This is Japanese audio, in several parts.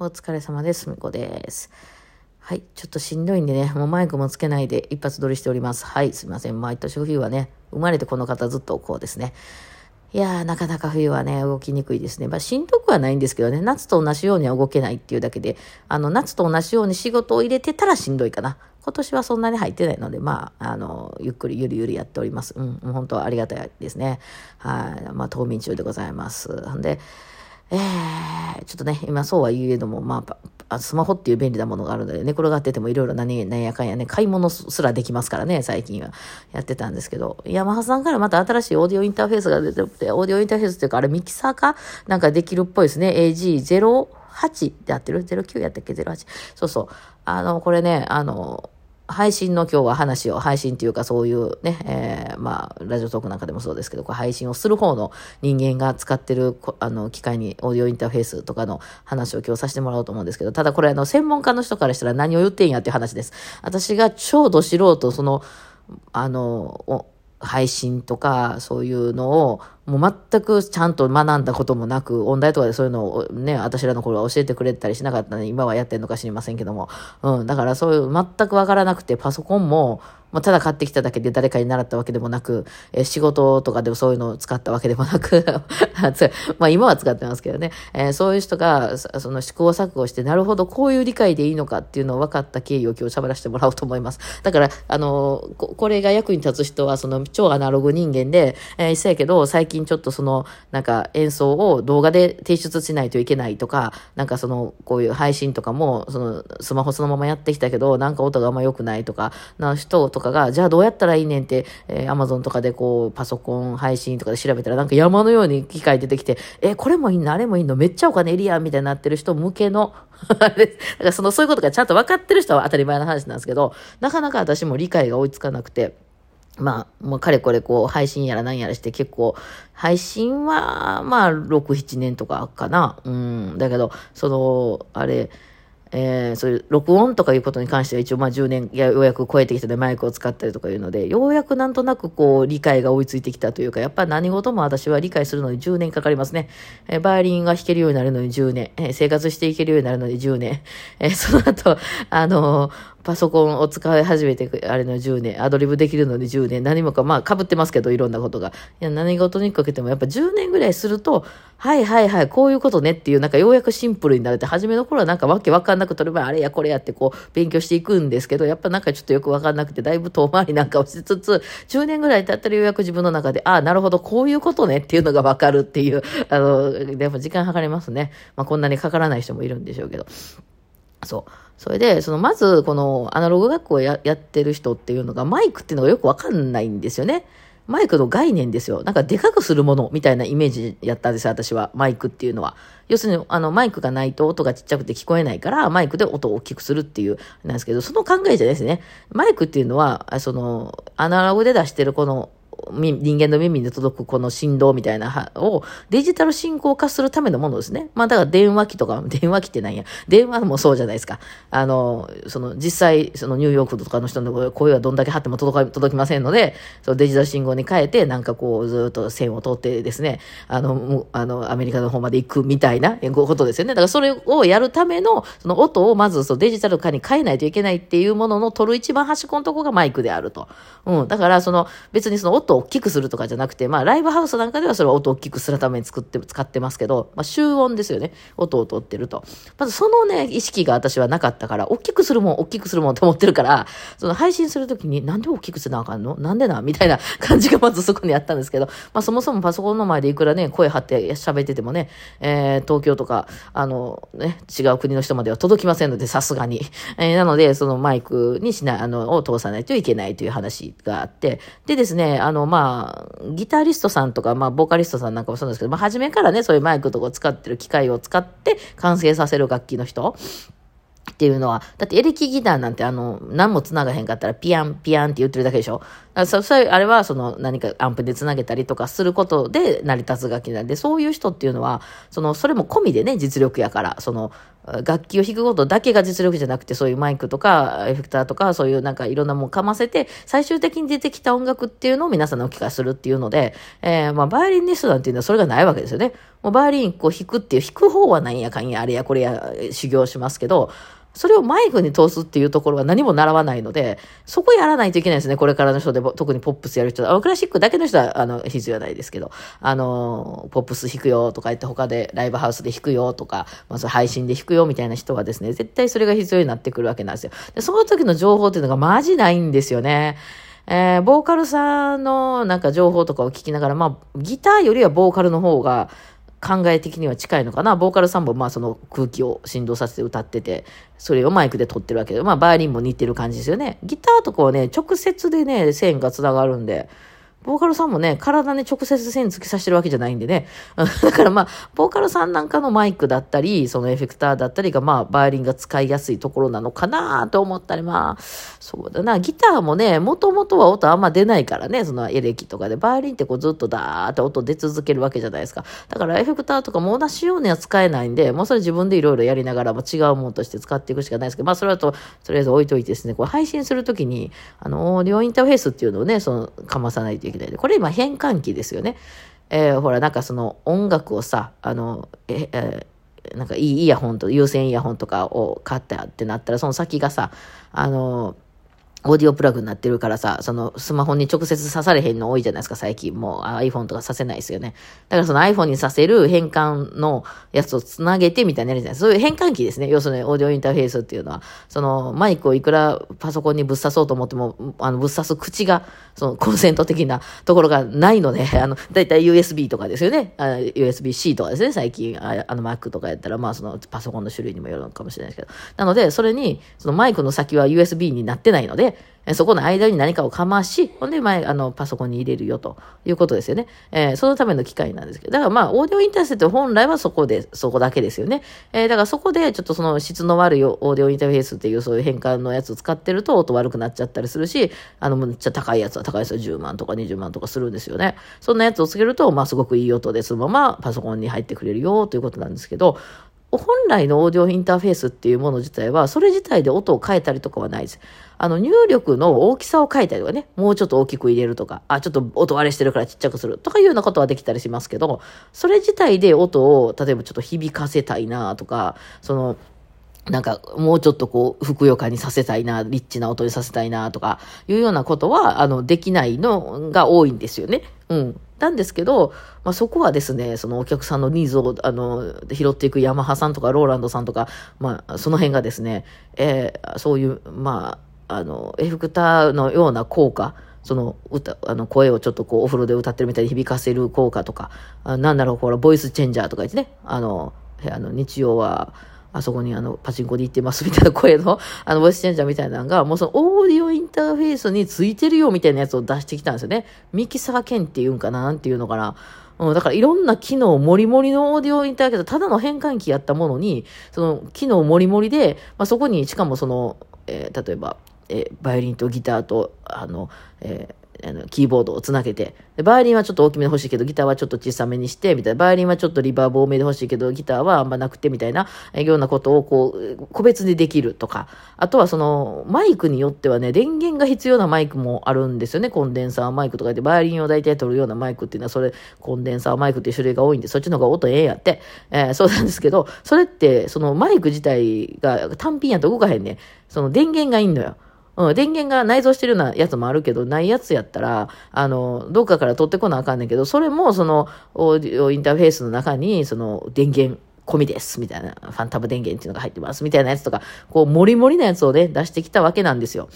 お疲れ様です。みこです。はい。ちょっとしんどいんでね、もうマイクもつけないで一発撮りしております。はい。すいません。毎年冬はね、生まれてこの方ずっとこうですね。いやー、なかなか冬はね、動きにくいですね。まあ、しんどくはないんですけどね、夏と同じようには動けないっていうだけで、あの、夏と同じように仕事を入れてたらしんどいかな。今年はそんなに入ってないので、まあ、あの、ゆっくりゆるゆるやっております。うん、本当はありがたいですね。はい。まあ、冬眠中でございます。んで、えー、ちょっとね、今そうは言えども、まあ、スマホっていう便利なものがあるので、寝転がっててもいろいろ何、やかんやね、買い物すらできますからね、最近は。やってたんですけど、ヤマハさんからまた新しいオーディオインターフェースが出てるって、オーディオインターフェースっていうか、あれミキサーかなんかできるっぽいですね。AG08 でやってる ?09 やったっけ ?08。そうそう。あの、これね、あの、配信の今日は話を、配信っていうかそういうね、えー、まあ、ラジオトークなんかでもそうですけど、これ配信をする方の人間が使ってる、あの、機械に、オーディオインターフェースとかの話を今日させてもらおうと思うんですけど、ただこれあの、専門家の人からしたら何を言ってんやっていう話です。私が超ど素人、その、あの、配信とか、そういうのを、もう全くちゃんと学んだこともなく、音大とかでそういうのをね、私らの頃は教えてくれたりしなかったので、今はやってんのか知りませんけども。うん、だからそういう全くわからなくて、パソコンも、まあ、ただ買ってきただけで誰かに習ったわけでもなく、え仕事とかでもそういうのを使ったわけでもなく、まあ今は使ってますけどね、えーそういう人がその試行錯誤して、なるほど、こういう理解でいいのかっていうのを分かった経緯を今日喋らせてもらおうと思います。だから、あの、ここれが役に立つ人は、その超アナログ人間で、えー、一緒やけど、最近近ちょっとその、なんか演奏を動画で提出しないといけないとか、なんかその、こういう配信とかも、その、スマホそのままやってきたけど、なんか音があんま良くないとか、な人とかが、じゃあどうやったらいいねんって、えー、Amazon とかでこう、パソコン配信とかで調べたら、なんか山のように機械出てきて、えーこれもいいのあれもいいのめっちゃお金いりやんみたいになってる人向けの、あれ、だかその、そういうことがちゃんと分かってる人は当たり前の話なんですけど、なかなか私も理解が追いつかなくて、まあ、もうかれこれこう、配信やら何やらして結構、配信は、まあ、6、7年とかかな。うん。だけど、その、あれ、えーそういう録音とかいうことに関しては一応まあ10年ようやく超えてきたでマイクを使ったりとかいうので、ようやくなんとなくこう理解が追いついてきたというか、やっぱ何事も私は理解するのに10年かかりますね。えーバイオリンが弾けるようになるのに10年、えー生活していけるようになるのに10年、えーその後、あのーパソコンを使い始めて、あれの10年、アドリブできるのに10年、何もか、まあ、被ってますけど、いろんなことが。いや、何事にかけても、やっぱ10年ぐらいすると、はいはいはい、こういうことねっていう、なんかようやくシンプルになれて、初めの頃はなんかわけわかんなくとれば、あれやこれやってこう、勉強していくんですけど、やっぱなんかちょっとよくわかんなくて、だいぶ遠回りなんかをしつつ、10年ぐらい経ったらようやく自分の中で、ああ、なるほど、こういうことねっていうのがわかるっていう、あの、やっぱ時間かかりますね。まあ、こんなにかからない人もいるんでしょうけど。そう。それで、その、まず、この、アナログ学校ややってる人っていうのが、マイクっていうのがよくわかんないんですよね。マイクの概念ですよ。なんか、でかくするものみたいなイメージやったんですよ、私は。マイクっていうのは。要するに、あの、マイクがないと音がちっちゃくて聞こえないから、マイクで音を大きくするっていう、なんですけど、その考えじゃないですね。マイクっていうのは、その、アナログで出してるこの、人間の耳に届くこの振動みたいなはをデジタル進行化するためのものですね。まあだから電話機とか、電話機ってなんや。電話もそうじゃないですか。あの、その実際、そのニューヨークとかの人の声はどんだけ張っても届か届きませんので、そのデジタル信号に変えて、なんかこうずっと線を通ってですね、あの、あの、アメリカの方まで行くみたいなことですよね。だからそれをやるための、その音をまずそのデジタル化に変えないといけないっていうものの取る一番端っこのとこがマイクであると。うん。だからその別にその音大きくするとかじゃなくて、まあライブハウスなんかではそれは音を大きくするために作って、使ってますけど、まあ集音ですよね。音を取ってると。まずそのね、意識が私はなかったから、大きくするもん、大きくするもんと思ってるから、その配信するときになんで大きくせなあかんの？なんでなみたいな 感じがまずそこにあったんですけど、まあそもそもパソコンの前でいくらね、声張って喋っててもね、えー東京とか、あのね、違う国の人までは届きませんので、さすがに。えーなので、そのマイクにしない、あの、を通さないといけないという話があって、でですね、あの、まあ、ギタリストさんとか、まあ、ボーカリストさんなんかもそうですけど、まあ、初めからね、そういうマイクとか使ってる機械を使って完成させる楽器の人っていうのは、だってエレキギターなんてあの、何も繋がへんかったらピアン、ピアンって言ってるだけでしょ。あそそれあれはその何かアンプでつなげたりとかすることで成り立つ楽器なんで、そういう人っていうのは、その、それも込みでね、実力やから、その、楽器を弾くことだけが実力じゃなくて、そういうマイクとか、エフェクターとか、そういうなんかいろんなもんかませて、最終的に出てきた音楽っていうのを皆さんのお聞かせするっていうので、えー、まあ、バイオリニストなんていうのはそれがないわけですよね。もうバイオリンこう弾くっていう、弾く方はなんやかんや、あれやこれや修行しますけど、それをマイクに通すっていうところは何も習わないので、そこやらないといけないですね。これからの人で、特にポップスやる人あクラシックだけの人は、あの、必要ないですけど、あの、ポップス弾くよとか言って他でライブハウスで弾くよとか、まあ、そ配信で弾くよみたいな人はですね、絶対それが必要になってくるわけなんですよ。で、その時の情報っていうのがマジないんですよね。えー、ボーカルさんのなんか情報とかを聞きながら、まあ、ギターよりはボーカルの方が、考え的には近いのかな。ボーカルさんもまあその空気を振動させて歌ってて、それをマイクで撮ってるわけで、まあバイオリンも似てる感じですよね。ギターとかはね、直接でね、線が繋がるんで、ボーカルさんもね、体に直接線突き刺してるわけじゃないんでね。だからまあ、ボーカルさんなんかのマイクだったり、そのエフェクターだったりが、まあ、バイオリンが使いやすいところなのかなと思ったり、まあ、そうだな。ギターもね、もともとは音あんま出ないからね、そのエレキとかで。バイオリンってこうずっとダーって音出続けるわけじゃないですか。だからエフェクターとかも同じようには使えないんで、もうそれ自分でいろいろやりながら、も違うものとして使っていくしかないですけど、まあ、それだと、とりあえず置いといてですね、こう配信するときに、あの、オーディオインターフェースっていうのをね、その、かまさないといけないで。これ今変換器ですよね。えー、ほら、なんかその音楽をさ、あの、え、えー、なんかいいイヤホンと、有線イヤホンとかを買ったってなったら、その先がさ、あの、オーディオプラグになってるからさ、そのスマホに直接刺されへんの多いじゃないですか、最近。もう iPhone とかさせないですよね。だからその iPhone にさせる変換のやつをつなげてみたいなるじゃないですか。そういう変換器ですね。要するにオーディオインターフェースっていうのは、そのマイクをいくらパソコンにぶっ刺そうと思っても、あのぶっ刺す口が、そのコンセント的なところがないので、あの、だいたい USB とかですよね。USB-C とかですね、最近。あの Mac とかやったら、まあそのパソコンの種類にもよるのかもしれないですけど。なので、それに、そのマイクの先は USB になってないので、そこの間に何かをかまし、ほんで前、あの、パソコンに入れるよということですよね。えー、そのための機械なんですけど。だからまあ、オーディオインターセット本来はそこで、そこだけですよね。えー、だからそこでちょっとその質の悪いオーディオインターフェースっていうそういう変換のやつを使ってると音悪くなっちゃったりするし、あの、めっちゃ高いやつは高いやつは10万とか20万とかするんですよね。そんなやつをつけると、まあすごくいい音でそのままパソコンに入ってくれるよということなんですけど、本来のオーディオインターフェースっていうもの自体は、それ自体で音を変えたりとかはないです。あの、入力の大きさを変えたりとかね、もうちょっと大きく入れるとか、あ、ちょっと音割れしてるからちっちゃくするとかいうようなことはできたりしますけど、それ自体で音を、例えばちょっと響かせたいなとか、その、なんか、もうちょっとこう、ふくよかにさせたいな、リッチな音にさせたいな、とか、いうようなことは、あの、できないのが多いんですよね。うん。なんですけど、まあ、そこはですね、そのお客さんのニーズを、あの、拾っていくヤマハさんとかローランドさんとか、まあ、その辺がですね、えー、そういう、まあ、あの、エフェクターのような効果、その歌、あの声をちょっとこうお風呂で歌ってるみたいに響かせる効果とか、あなんだろう、ほら、ボイスチェンジャーとか言ってね、あの、あの日曜は、あそこにあの、パチンコで行ってますみたいな声の、あの、ボイスチェンジャーみたいなのが、もうそのオーディオインターフェースについてるよみたいなやつを出してきたんですよね。ミキサー剣っていうんかななんていうのかな。うん、だからいろんな機能もりもりのオーディオインターフェース、ただの変換器やったものに、その機能もりもりで、まあ、そこにしかもその、えー、例えば、えー、バイオリンとギターと、あの、えーキーボードをつなげて、で、バイオリンはちょっと大きめで欲しいけど、ギターはちょっと小さめにして、みたいな。バイオリンはちょっとリバーブ多めで欲しいけど、ギターはあんまなくて、みたいな、ようなことをこう、個別にできるとか。あとはその、マイクによってはね、電源が必要なマイクもあるんですよね。コンデンサーマイクとかで、バイオリンを大体取るようなマイクっていうのは、それ、コンデンサーマイクっていう種類が多いんで、そっちの方が音ええやって。えー、そうなんですけど、それって、そのマイク自体が単品やと動かへんね。その電源がいいのよ。うん、電源が内蔵してるようなやつもあるけど、ないやつやったら、あの、どっかから取ってこなあかんねんけど、それもその、オーディオインターフェースの中に、その、電源、込みです、みたいな、ファンタブ電源っていうのが入ってます、みたいなやつとか、こう、もりもりなやつをね、出してきたわけなんですよ。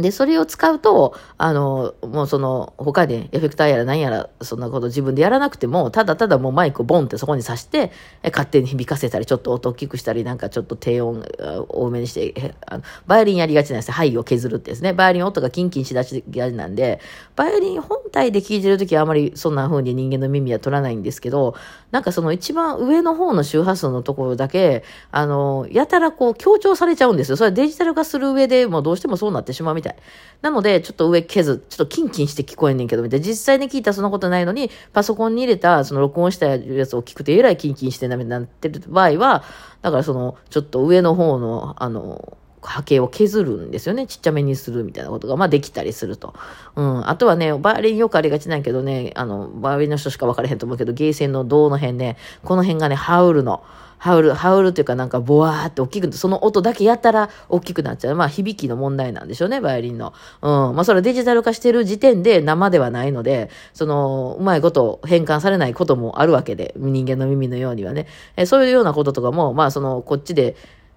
で、それを使うと、あの、もうその、他でエフェクターやら何やら、そんなこと自分でやらなくても、ただただもうマイクをボンってそこに挿して、え勝手に響かせたり、ちょっと音大きくしたり、なんかちょっと低音多めにして、あのバイオリンやりがちなんですよ。肺を削るってですね。バイオリン音がキンキンしだしがちなんで、バイオリン本体で聴いてるときはあまりそんな風に人間の耳は取らないんですけど、なんかその一番上の方の周波数のところだけ、あの、やたらこう強調されちゃうんですよ。それはデジタル化する上でもうどうしてもそうなってしまうみたい。なので、ちょっと上削、ちょっとキンキンして聞こえんねんけど、みたいな。実際に聞いたらそんなことないのに、パソコンに入れた、その録音したやつを聞くと、えらいキンキンしてんな、みたいになってる場合は、だからその、ちょっと上の方の、あの、波形を削るんですよね。ちっちゃめにするみたいなことが、まあできたりすると。うん。あとはね、バイオリンよくありがちなんやけどね、あの、バイオリンの人しか分からへんと思うけど、ゲーセンの銅の辺ね、この辺がね、ハウルの、ハウル、ハウルっていうかなんかボワーって大きく、その音だけやったら大きくなっちゃう。まあ響きの問題なんでしょうね、バイオリンの。うん。まあそれはデジタル化してる時点で生ではないので、その、うまいこと変換されないこともあるわけで、人間の耳のようにはね。えそういうようなこととかも、まあその、こっちで、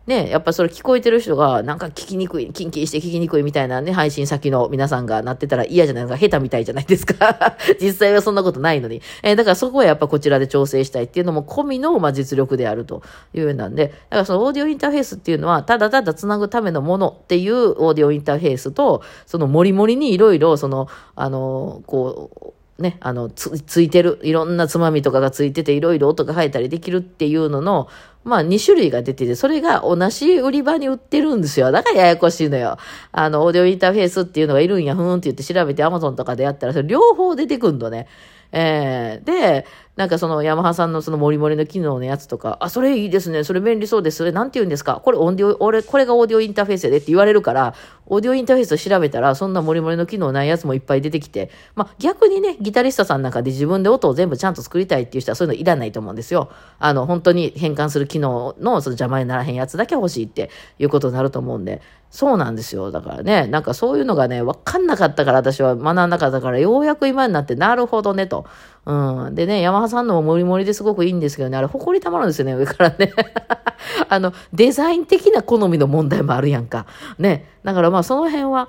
ね、やっぱそれ聞こえてる人が、なんか聞きにくい、キンキンして聞きにくいみたいなね、配信先の皆さんがなってたら嫌じゃないですか。下手みたいじゃないですか。実際はそんなことないのに。えー、だからそこはやっぱこちらで調整したいっていうのも込みの、まあ、実力であるというようなんで、だからそのオーディオインターフェースっていうのは、ただただ繋ぐためのものっていうオーディオインターフェースと、そのモリモリにいろいろ、その、あの、こう、ね、あの、つ、ついてる、いろんなつまみとかがついてて、いろいろ音が入ったりできるっていうのの、まあ、2種類が出てて、それが同じ売り場に売ってるんですよ。だからややこしいのよ。あの、オーディオインターフェースっていうのがいるんや、ふーんって言って調べて Amazon とかでやったら、それ両方出てくんのね。えー、で、なんかそのヤマハさんのそのモリモリの機能のやつとか、あ、それいいですね。それ便利そうです。それなんて言うんですか？これオーディオ、俺、これがオーディオインターフェースやでって言われるから、オーディオインターフェースを調べたら、そんなモリモリの機能ないやつもいっぱい出てきて、まあ逆にね、ギタリストさんなんかで自分で音を全部ちゃんと作りたいっていう人はそういうのいらないと思うんですよ。あの、本当に変換する機能のその邪魔にならへんやつだけ欲しいっていうことになると思うんで、そうなんですよ。だからね、なんかそういうのがね、わかんなかったから私は学んなかったから、ようやく今になって、なるほどね、と。うん。でね、ヤマハさんのもモリモリですごくいいんですけどね、あれ、ほこりたまるんですよね、上からね。あの、デザイン的な好みの問題もあるやんか。ね。だからまあ、その辺は、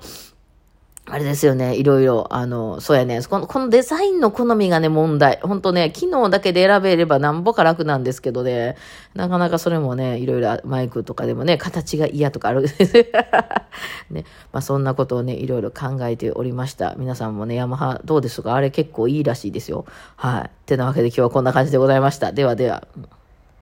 あれですよね。いろいろ、あの、そうやね。この、このデザインの好みがね、問題。ほんとね、機能だけで選べればなんぼか楽なんですけどね、なかなかそれもね、いろいろマイクとかでもね、形が嫌とかある。ね。まあそんなことをね、いろいろ考えておりました。皆さんもね、ヤマハどうですか？あれ結構いいらしいですよ。はい。てなわけで今日はこんな感じでございました。ではでは。